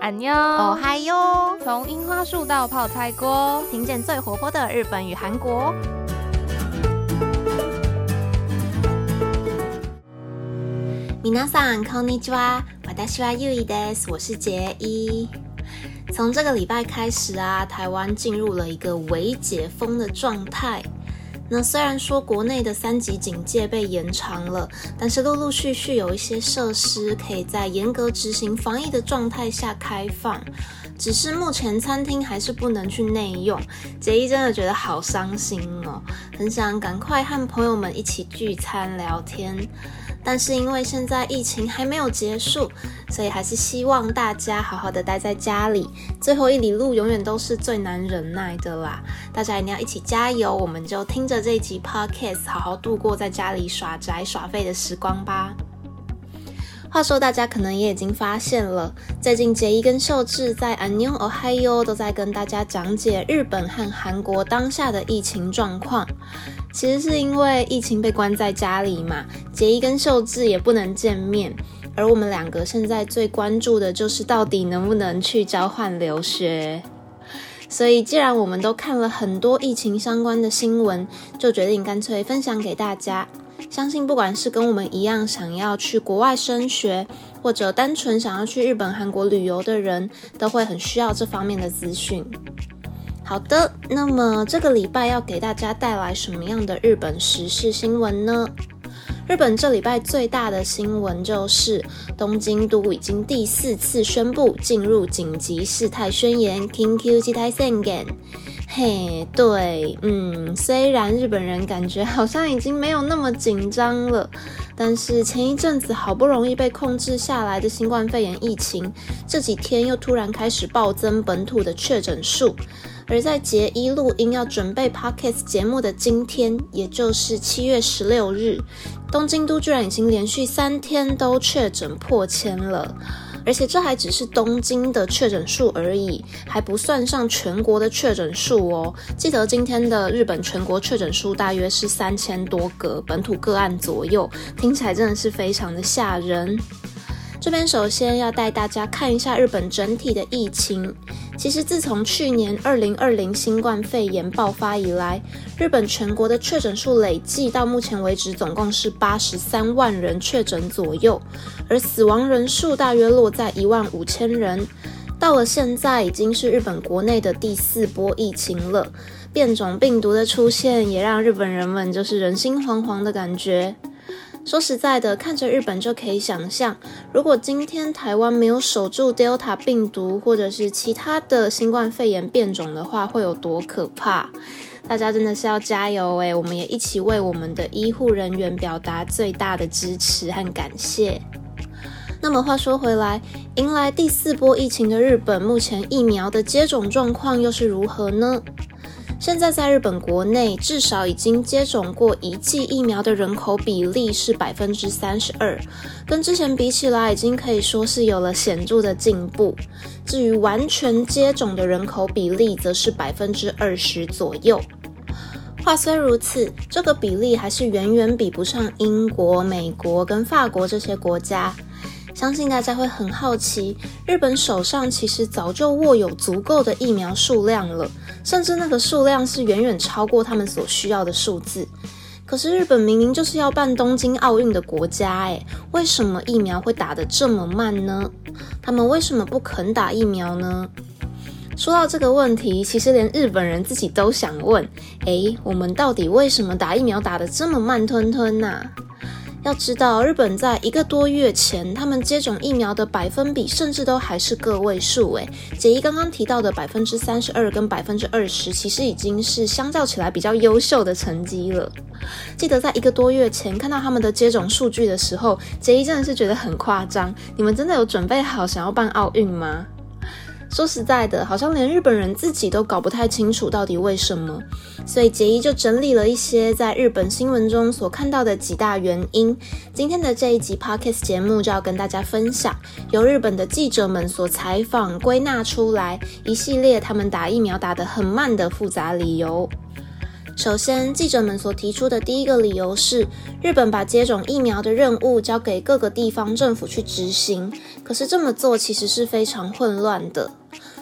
安妞，哦嗨哟！从樱花树到泡菜锅，听见最活泼的日本与韩国。皆さんこんにちは。私はゆいです。我是杰一。从这个礼拜开始啊，台湾进入了一个微解封的状态。 那虽然说国内的三级警戒被延长了，但是陆陆续续有一些设施可以在严格执行防疫的状态下开放，只是目前餐厅还是不能去内用。杰一真的觉得好伤心哦，很想赶快和朋友们一起聚餐聊天。但是因为现在疫情还没有结束，所以还是希望大家好好的待在家里。最后一里路永远都是最难忍耐的啦，大家一定要一起加油！我们就听着这一集 podcast，好好度过在家里耍宅耍废的时光吧。话说，大家可能也已经发现了，最近杰伊跟秀智在 Anu Ohio 都在跟大家讲解日本和韩国当下的疫情状况。其实是因为疫情被关在家里嘛，杰伊跟秀智也不能见面，而我们两个现在最关注的就是到底能不能去交换留学。所以，既然我们都看了很多疫情相关的新闻，就决定干脆分享给大家。相信不管是跟我们一样想要去国外升学，或者单纯想要去日本、韩国旅游的人，都会很需要这方面的资讯。好的，那么这个礼拜要给大家带来什么样的日本时事新闻呢？日本这礼拜最大的新闻就是东京都已经第四次宣布进入紧急事态宣言 （King Q 台宣言）。嘿，对，嗯，虽然日本人感觉好像已经没有那么紧张了，但是前一阵子好不容易被控制下来的新冠肺炎疫情，这几天又突然开始暴增本土的确诊数。而在节一录音要准备 podcast 节目的今天，也就是七月十六日，东京都居然已经连续三天都确诊破千了。而且这还只是东京的确诊数而已，还不算上全国的确诊数哦。记得今天的日本全国确诊数大约是三千多个本土个案左右，听起来真的是非常的吓人。这边首先要带大家看一下日本整体的疫情。其实自从去年二零二零新冠肺炎爆发以来，日本全国的确诊数累计到目前为止总共是八十三万人确诊左右，而死亡人数大约落在一万五千人。到了现在，已经是日本国内的第四波疫情了。变种病毒的出现，也让日本人们就是人心惶惶的感觉。说实在的，看着日本就可以想象，如果今天台湾没有守住 Delta 病毒或者是其他的新冠肺炎变种的话，会有多可怕？大家真的是要加油诶，我们也一起为我们的医护人员表达最大的支持和感谢。那么话说回来，迎来第四波疫情的日本，目前疫苗的接种状况又是如何呢？现在在日本国内，至少已经接种过一剂疫苗的人口比例是百分之三十二，跟之前比起来，已经可以说是有了显著的进步。至于完全接种的人口比例，则是百分之二十左右。话虽如此，这个比例还是远远比不上英国、美国跟法国这些国家。相信大家会很好奇，日本手上其实早就握有足够的疫苗数量了，甚至那个数量是远远超过他们所需要的数字。可是日本明明就是要办东京奥运的国家，诶，为什么疫苗会打得这么慢呢？他们为什么不肯打疫苗呢？说到这个问题，其实连日本人自己都想问：诶，我们到底为什么打疫苗打得这么慢吞吞呐？要知道，日本在一个多月前，他们接种疫苗的百分比甚至都还是个位数。诶，杰伊刚刚提到的百分之三十二跟百分之二十，其实已经是相较起来比较优秀的成绩了。记得在一个多月前看到他们的接种数据的时候，杰伊真的是觉得很夸张。你们真的有准备好想要办奥运吗？说实在的，好像连日本人自己都搞不太清楚到底为什么，所以杰伊就整理了一些在日本新闻中所看到的几大原因。今天的这一集 podcast 节目就要跟大家分享，由日本的记者们所采访归纳出来一系列他们打疫苗打得很慢的复杂理由。首先，记者们所提出的第一个理由是，日本把接种疫苗的任务交给各个地方政府去执行，可是这么做其实是非常混乱的。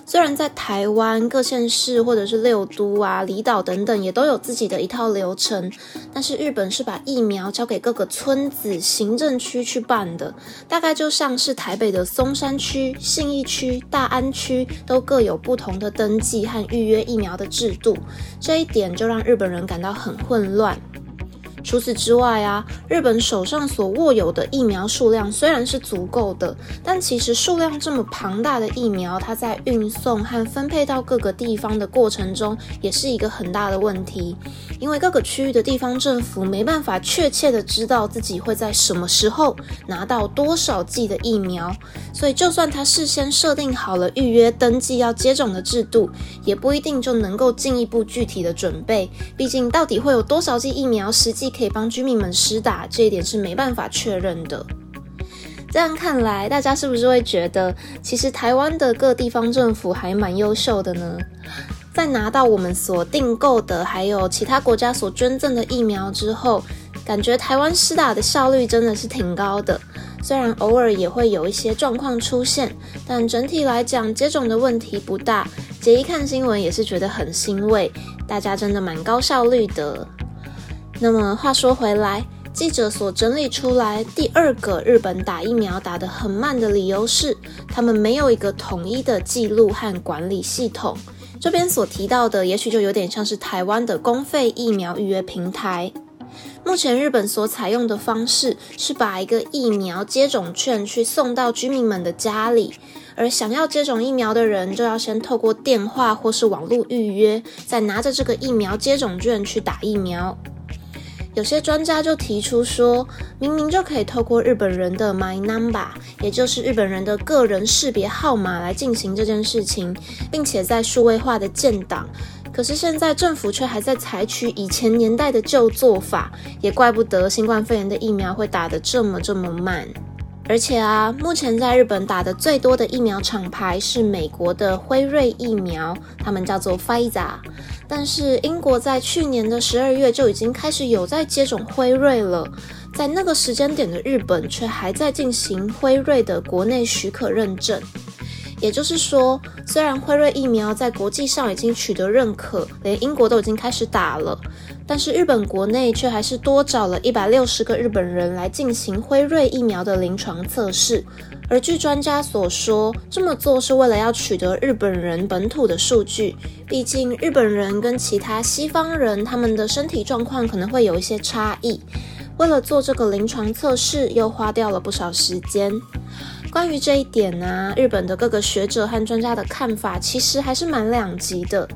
虽然在台湾各县市或者是六都啊、离岛等等也都有自己的一套流程，但是日本是把疫苗交给各个村子、行政区去办的，大概就像是台北的松山区、信义区、大安区都各有不同的登记和预约疫苗的制度，这一点就让日本人感到很混乱。除此之外啊，日本手上所握有的疫苗数量虽然是足够的，但其实数量这么庞大的疫苗，它在运送和分配到各个地方的过程中，也是一个很大的问题。因为各个区域的地方政府没办法确切的知道自己会在什么时候拿到多少剂的疫苗，所以就算他事先设定好了预约登记要接种的制度，也不一定就能够进一步具体的准备。毕竟到底会有多少剂疫苗实际可以帮居民们施打，这一点是没办法确认的。这样看来，大家是不是会觉得，其实台湾的各地方政府还蛮优秀的呢？在拿到我们所订购的，还有其他国家所捐赠的疫苗之后，感觉台湾施打的效率真的是挺高的。虽然偶尔也会有一些状况出现，但整体来讲接种的问题不大。杰一看新闻也是觉得很欣慰，大家真的蛮高效率的。那么话说回来，记者所整理出来第二个日本打疫苗打得很慢的理由是，他们没有一个统一的记录和管理系统。这边所提到的，也许就有点像是台湾的公费疫苗预约平台。目前日本所采用的方式是把一个疫苗接种券去送到居民们的家里，而想要接种疫苗的人就要先透过电话或是网络预约，再拿着这个疫苗接种券去打疫苗。有些专家就提出说，明明就可以透过日本人的 My Number，也就是日本人的个人识别号码来进行这件事情，并且在数位化的建档。可是现在政府却还在采取以前年代的旧做法，也怪不得新冠肺炎的疫苗会打得这么这么慢。而且啊，目前在日本打的最多的疫苗厂牌是美国的辉瑞疫苗，他们叫做 Pfizer。但是英国在去年的十二月就已经开始有在接种辉瑞了，在那个时间点的日本却还在进行辉瑞的国内许可认证。也就是说，虽然辉瑞疫苗在国际上已经取得认可，连英国都已经开始打了，但是日本国内却还是多找了一百六十个日本人来进行辉瑞疫苗的临床测试。而据专家所说，这么做是为了要取得日本人本土的数据。毕竟日本人跟其他西方人，他们的身体状况可能会有一些差异。为了做这个临床测试，又花掉了不少时间。关于这一点呢，日本的各个学者和专家的看法其实还是蛮两极的。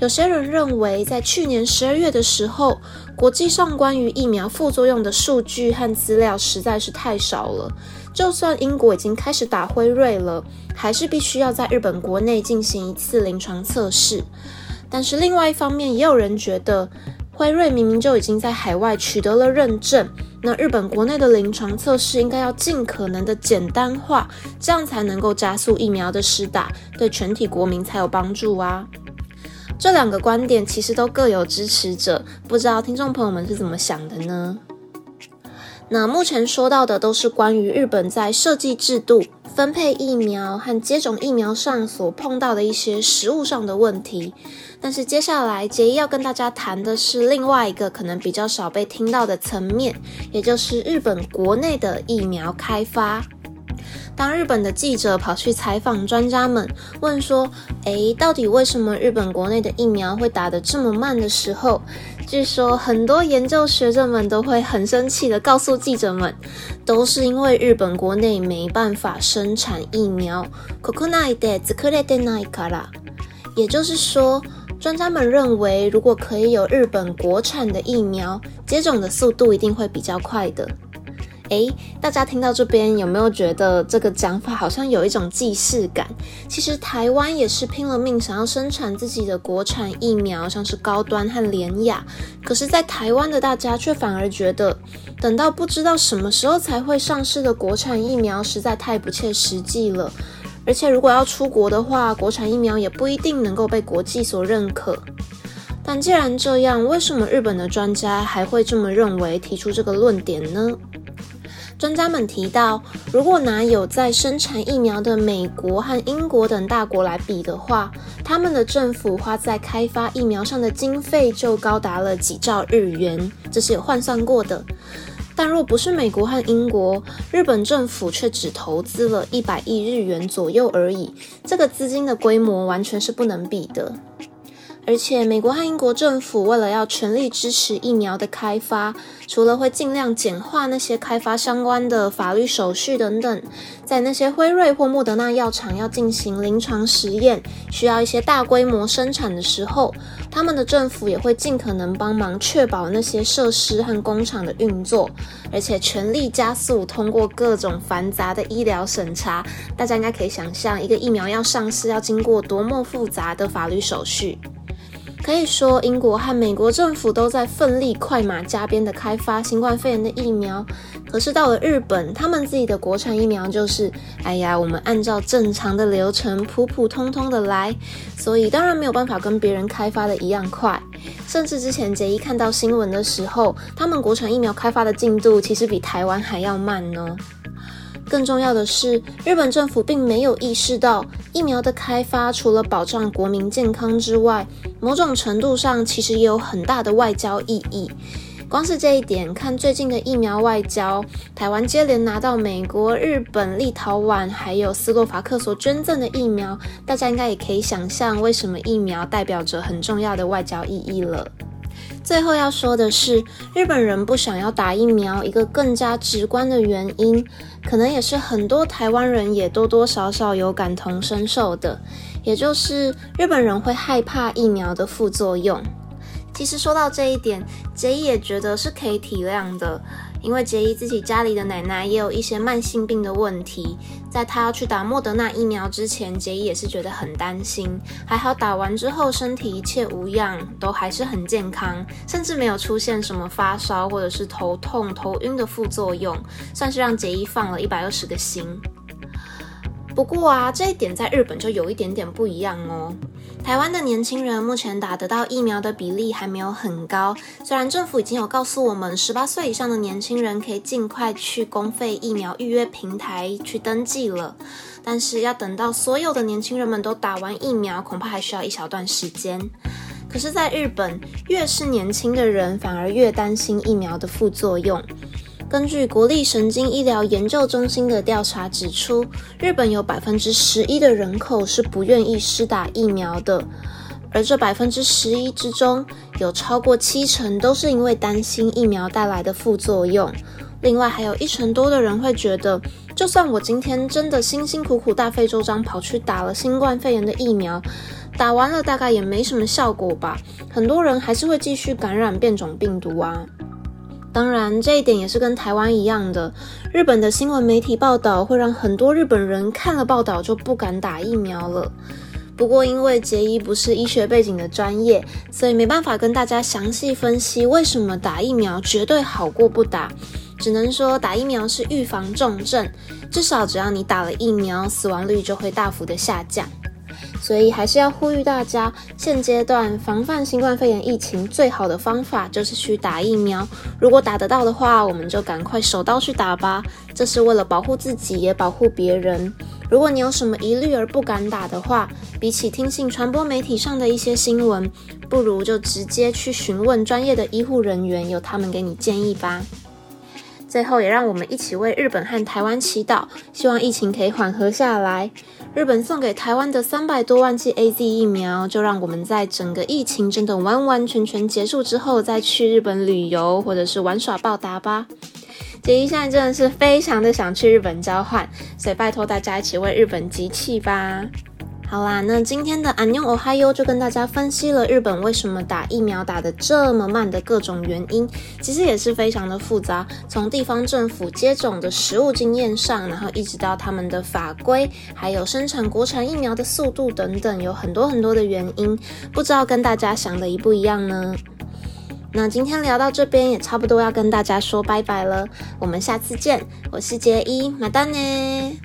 有些人认为，在去年十二月的时候，国际上关于疫苗副作用的数据和资料实在是太少了。就算英国已经开始打辉瑞了，还是必须要在日本国内进行一次临床测试。但是另外一方面，也有人觉得，辉瑞明明就已经在海外取得了认证，那日本国内的临床测试应该要尽可能的简单化，这样才能够加速疫苗的施打，对全体国民才有帮助啊。这两个观点其实都各有支持者，不知道听众朋友们是怎么想的呢？那目前说到的都是关于日本在设计制度、分配疫苗和接种疫苗上所碰到的一些实务上的问题。但是接下来杰伊要跟大家谈的是另外一个可能比较少被听到的层面，也就是日本国内的疫苗开发。当日本的记者跑去采访专家们，问说：“诶，到底为什么日本国内的疫苗会打得这么慢的时候？”据说很多研究学者们都会很生气的告诉记者们，都是因为日本国内没办法生产疫苗。也就是说，专家们认为，如果可以有日本国产的疫苗，接种的速度一定会比较快的。诶，大家听到这边有没有觉得这个讲法好像有一种既视感？其实台湾也是拼了命想要生产自己的国产疫苗，像是高端和廉雅。可是，在台湾的大家却反而觉得，等到不知道什么时候才会上市的国产疫苗实在太不切实际了。而且，如果要出国的话，国产疫苗也不一定能够被国际所认可。但既然这样，为什么日本的专家还会这么认为，提出这个论点呢？专家们提到，如果拿有在生产疫苗的美国和英国等大国来比的话，他们的政府花在开发疫苗上的经费就高达了几兆日元，这是有换算过的。但若不是美国和英国，日本政府却只投资了一百亿日元左右而已，这个资金的规模完全是不能比的。而且，美国和英国政府为了要全力支持疫苗的开发，除了会尽量简化那些开发相关的法律手续等等，在那些辉瑞或莫德纳药厂要进行临床实验，需要一些大规模生产的时候，他们的政府也会尽可能帮忙确保那些设施和工厂的运作，而且全力加速通过各种繁杂的医疗审查。大家应该可以想象，一个疫苗要上市，要经过多么复杂的法律手续。可以说，英国和美国政府都在奋力快马加鞭的开发新冠肺炎的疫苗。可是到了日本，他们自己的国产疫苗就是，哎呀，我们按照正常的流程，普普通通的来，所以当然没有办法跟别人开发的一样快。甚至之前杰一看到新闻的时候，他们国产疫苗开发的进度其实比台湾还要慢呢。更重要的是，日本政府并没有意识到，疫苗的开发除了保障国民健康之外，某种程度上其实也有很大的外交意义。光是这一点，看最近的疫苗外交，台湾接连拿到美国、日本、立陶宛还有斯洛伐克所捐赠的疫苗，大家应该也可以想象，为什么疫苗代表着很重要的外交意义了。最后要说的是，日本人不想要打疫苗，一个更加直观的原因，可能也是很多台湾人也多多少少有感同身受的，也就是日本人会害怕疫苗的副作用。其实说到这一点，杰也觉得是可以体谅的。因为杰伊自己家里的奶奶也有一些慢性病的问题，在他要去打莫德纳疫苗之前，杰伊也是觉得很担心。还好打完之后身体一切无恙，都还是很健康，甚至没有出现什么发烧或者是头痛、头晕的副作用，算是让杰伊放了一百二十个心。不过啊，这一点在日本就有一点点不一样哦。台湾的年轻人目前打得到疫苗的比例还没有很高，虽然政府已经有告诉我们，十八岁以上的年轻人可以尽快去公费疫苗预约平台去登记了，但是要等到所有的年轻人们都打完疫苗，恐怕还需要一小段时间。可是，在日本，越是年轻的人，反而越担心疫苗的副作用。根据国立神经医疗研究中心的调查指出，日本有百分之十一的人口是不愿意施打疫苗的，而这百分之十一之中，有超过七成都是因为担心疫苗带来的副作用。另外，还有一成多的人会觉得，就算我今天真的辛辛苦苦大费周章跑去打了新冠肺炎的疫苗，打完了大概也没什么效果吧。很多人还是会继续感染变种病毒啊。当然，这一点也是跟台湾一样的。日本的新闻媒体报道会让很多日本人看了报道就不敢打疫苗了。不过，因为杰伊不是医学背景的专业，所以没办法跟大家详细分析为什么打疫苗绝对好过不打。只能说打疫苗是预防重症，至少只要你打了疫苗，死亡率就会大幅的下降。所以还是要呼吁大家，现阶段防范新冠肺炎疫情最好的方法就是去打疫苗。如果打得到的话，我们就赶快手刀去打吧。这是为了保护自己，也保护别人。如果你有什么疑虑而不敢打的话，比起听信传播媒体上的一些新闻，不如就直接去询问专业的医护人员，由他们给你建议吧。最后，也让我们一起为日本和台湾祈祷，希望疫情可以缓和下来。日本送给台湾的三百多万剂 A Z 疫苗，就让我们在整个疫情真的完完全全结束之后，再去日本旅游或者是玩耍报答吧。杰一现在真的是非常的想去日本交换，所以拜托大家一起为日本集气吧。好啦，那今天的安妞哦嗨哟就跟大家分析了日本为什么打疫苗打得这么慢的各种原因，其实也是非常的复杂。从地方政府接种的实物经验上，然后一直到他们的法规，还有生产国产疫苗的速度等等，有很多很多的原因，不知道跟大家想的一不一样呢？那今天聊到这边也差不多要跟大家说拜拜了，我们下次见，我是杰伊，马丹呢。